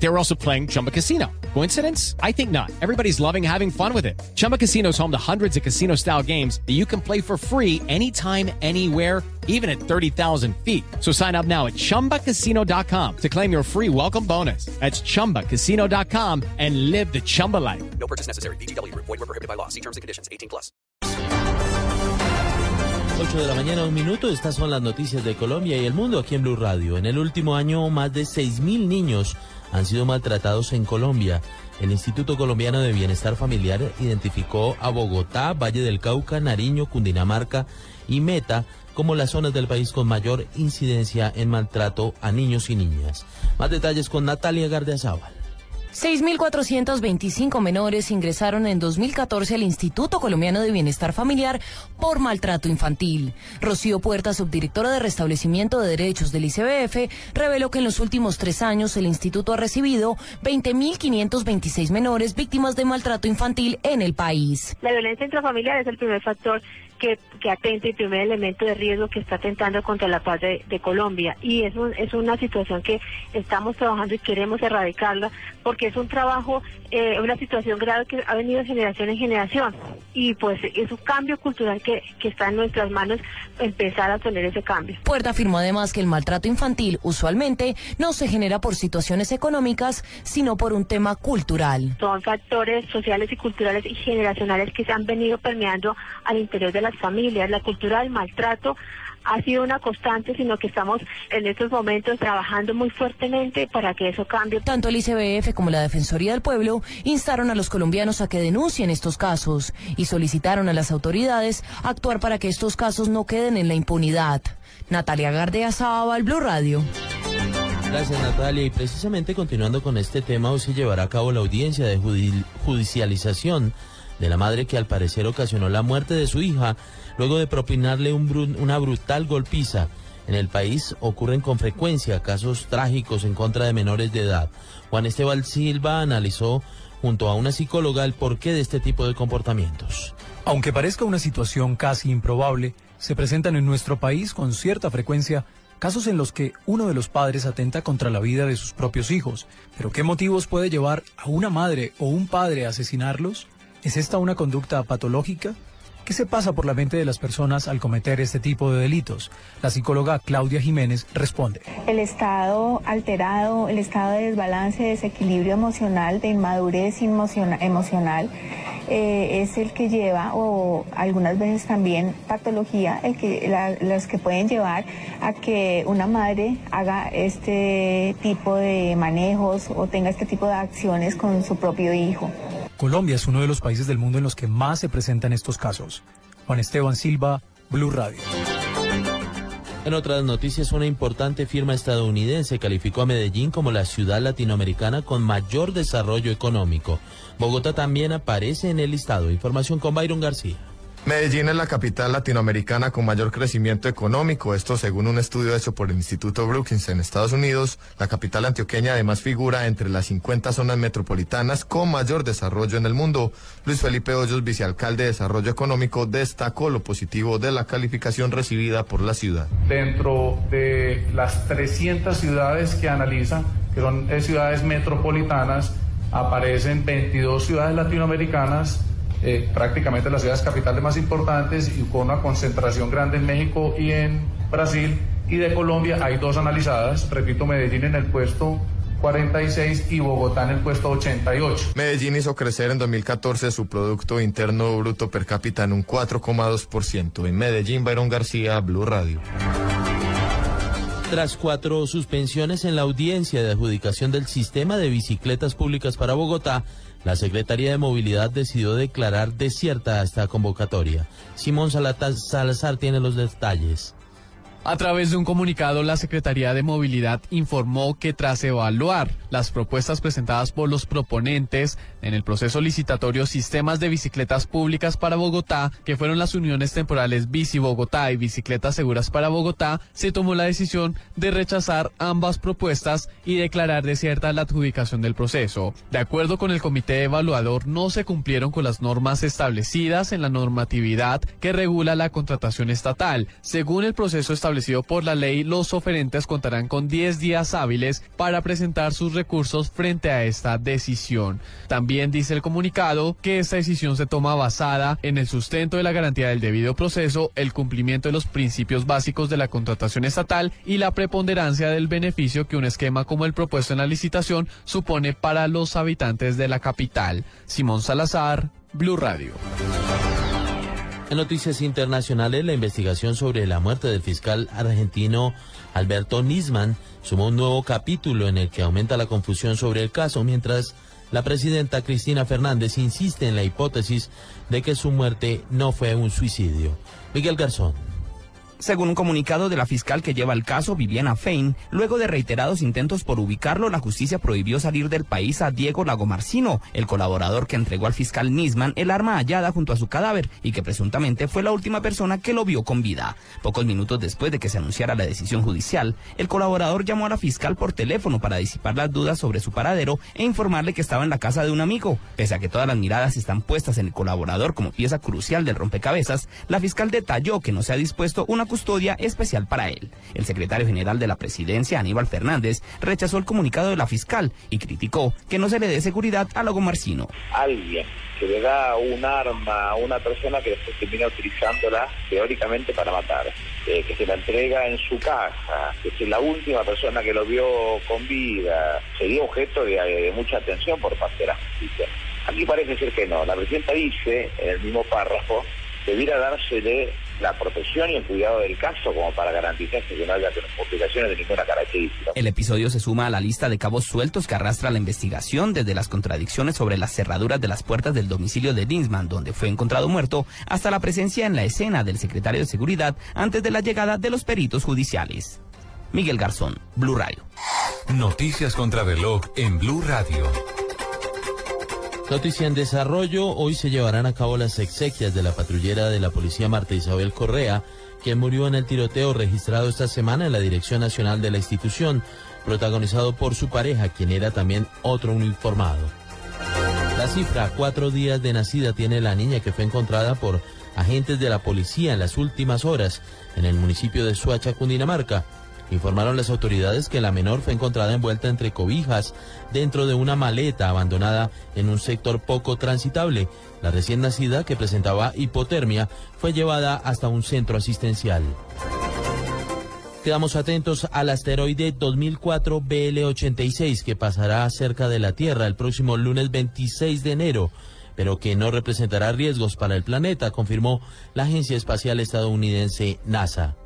They were also playing Chumba Casino. Coincidence? I think not. Everybody's loving having fun with it. Chumba Casino is home to hundreds of casino style games that you can play for free anytime, anywhere, even at 30,000 feet. So sign up now at chumbacasino.com to claim your free welcome bonus. That's chumbacasino.com and live the Chumba life. No purchase necessary. BGW. Void were prohibited by law. See terms and conditions. 18 plus. 8 de la mañana, un minuto. Estas son las noticias de Colombia y el mundo aquí en Blue Radio. En el último año, más de 6.000 niños han sido maltratados en Colombia. El Instituto Colombiano de Bienestar Familiar identificó a Bogotá, Valle del Cauca, Nariño, Cundinamarca y Meta como las zonas del país con mayor incidencia en maltrato a niños y niñas. Más detalles con Natalia Gardeazábal. 6.425 menores ingresaron en 2014 al Instituto Colombiano de Bienestar Familiar por maltrato infantil. Rocío Puerta, subdirectora de Restablecimiento de Derechos del ICBF, reveló que en los últimos tres años el instituto ha recibido 20.526 menores víctimas de maltrato infantil en el país. La violencia intrafamiliar es el primer factor que, atenta y primer elemento de riesgo que está atentando contra la paz de, de Colombia. Y es, un, es una situación que estamos trabajando y queremos erradicarla porque es un trabajo, eh, una situación grave que ha venido de generación en generación. Y pues es un cambio cultural que, que está en nuestras manos empezar a tener ese cambio. Puerta afirmó además que el maltrato infantil usualmente no se genera por situaciones económicas, sino por un tema cultural. Son factores sociales y culturales y generacionales que se han venido permeando al interior de las familias. La cultura del maltrato ha sido una constante, sino que estamos en estos momentos trabajando muy fuertemente para que eso cambie. Tanto el ICBF como la Defensoría del Pueblo instaron a los colombianos a que denuncien estos casos y solicitaron a las autoridades actuar para que estos casos no queden en la impunidad. Natalia Gardea Sábal, Blue Radio. Gracias Natalia y precisamente continuando con este tema hoy se llevará a cabo la audiencia de judi- judicialización de la madre que al parecer ocasionó la muerte de su hija luego de propinarle una brutal golpiza. En el país ocurren con frecuencia casos trágicos en contra de menores de edad. Juan Esteban Silva analizó junto a una psicóloga el porqué de este tipo de comportamientos. Aunque parezca una situación casi improbable, se presentan en nuestro país con cierta frecuencia casos en los que uno de los padres atenta contra la vida de sus propios hijos. Pero ¿qué motivos puede llevar a una madre o un padre a asesinarlos? ¿Es esta una conducta patológica? ¿Qué se pasa por la mente de las personas al cometer este tipo de delitos? La psicóloga Claudia Jiménez responde. El estado alterado, el estado de desbalance, de desequilibrio emocional, de inmadurez emociona- emocional, eh, es el que lleva, o algunas veces también patología, que, la- las que pueden llevar a que una madre haga este tipo de manejos o tenga este tipo de acciones con su propio hijo. Colombia es uno de los países del mundo en los que más se presentan estos casos. Juan Esteban Silva, Blue Radio. En otras noticias, una importante firma estadounidense calificó a Medellín como la ciudad latinoamericana con mayor desarrollo económico. Bogotá también aparece en el listado. Información con Byron García. Medellín es la capital latinoamericana con mayor crecimiento económico, esto según un estudio hecho por el Instituto Brookings en Estados Unidos. La capital antioqueña además figura entre las 50 zonas metropolitanas con mayor desarrollo en el mundo. Luis Felipe Hoyos, vicealcalde de Desarrollo Económico, destacó lo positivo de la calificación recibida por la ciudad. dentro de las 300 ciudades que analizan, que son eh, ciudades metropolitanas, aparecen 22 ciudades latinoamericanas, eh, prácticamente las ciudades capitales más importantes y con una concentración grande en México y en Brasil. Y de Colombia hay dos analizadas, repito, Medellín en el puesto 46 y Bogotá en el puesto 88. Medellín hizo crecer en 2014 su Producto Interno Bruto per cápita en un 4,2%. En Medellín, Byron García, Blue Radio. Tras cuatro suspensiones en la audiencia de adjudicación del sistema de bicicletas públicas para Bogotá, la Secretaría de Movilidad decidió declarar desierta esta convocatoria. Simón Salazar tiene los detalles. A través de un comunicado, la Secretaría de Movilidad informó que tras evaluar las propuestas presentadas por los proponentes en el proceso licitatorio Sistemas de Bicicletas Públicas para Bogotá, que fueron las uniones temporales Bici Bogotá y Bicicletas Seguras para Bogotá, se tomó la decisión de rechazar ambas propuestas y declarar desierta la adjudicación del proceso. De acuerdo con el comité evaluador, no se cumplieron con las normas establecidas en la normatividad que regula la contratación estatal. Según el proceso establecido por la ley, los oferentes contarán con 10 días hábiles para presentar sus recursos frente a esta decisión. También dice el comunicado que esta decisión se toma basada en el sustento de la garantía del debido proceso, el cumplimiento de los principios básicos de la contratación estatal y la preponderancia del beneficio que un esquema como el propuesto en la licitación supone para los habitantes de la capital. Simón Salazar, Blue Radio. En noticias internacionales, la investigación sobre la muerte del fiscal argentino Alberto Nisman sumó un nuevo capítulo en el que aumenta la confusión sobre el caso, mientras la presidenta Cristina Fernández insiste en la hipótesis de que su muerte no fue un suicidio. Miguel Garzón. Según un comunicado de la fiscal que lleva el caso, Viviana Fein, luego de reiterados intentos por ubicarlo, la justicia prohibió salir del país a Diego Lagomarcino, el colaborador que entregó al fiscal Nisman el arma hallada junto a su cadáver y que presuntamente fue la última persona que lo vio con vida. Pocos minutos después de que se anunciara la decisión judicial, el colaborador llamó a la fiscal por teléfono para disipar las dudas sobre su paradero e informarle que estaba en la casa de un amigo. Pese a que todas las miradas están puestas en el colaborador como pieza crucial del rompecabezas, la fiscal detalló que no se ha dispuesto una custodia especial para él. El secretario general de la presidencia, Aníbal Fernández, rechazó el comunicado de la fiscal y criticó que no se le dé seguridad a Lago Marcino. Alguien que le da un arma a una persona que después termina utilizándola teóricamente para matar, eh, que se la entrega en su casa, que es la última persona que lo vio con vida, sería objeto de, de mucha atención por parte de la justicia. Aquí parece ser que no. La presidenta dice, en el mismo párrafo, debiera dársele la protección y el cuidado del caso como para garantizar que no haya complicaciones de ninguna característica. El episodio se suma a la lista de cabos sueltos que arrastra la investigación desde las contradicciones sobre las cerraduras de las puertas del domicilio de Dinsman, donde fue encontrado muerto, hasta la presencia en la escena del secretario de Seguridad antes de la llegada de los peritos judiciales. Miguel Garzón, Blue Radio. Noticias contra reloj en Blue Radio. Noticia en desarrollo, hoy se llevarán a cabo las exequias de la patrullera de la policía Marta Isabel Correa, quien murió en el tiroteo registrado esta semana en la Dirección Nacional de la institución, protagonizado por su pareja, quien era también otro uniformado. La cifra, cuatro días de nacida, tiene la niña que fue encontrada por agentes de la policía en las últimas horas en el municipio de Suacha, Cundinamarca. Informaron las autoridades que la menor fue encontrada envuelta entre cobijas dentro de una maleta abandonada en un sector poco transitable. La recién nacida, que presentaba hipotermia, fue llevada hasta un centro asistencial. Quedamos atentos al asteroide 2004 BL86 que pasará cerca de la Tierra el próximo lunes 26 de enero pero que no representará riesgos para el planeta, confirmó la agencia espacial estadounidense NASA.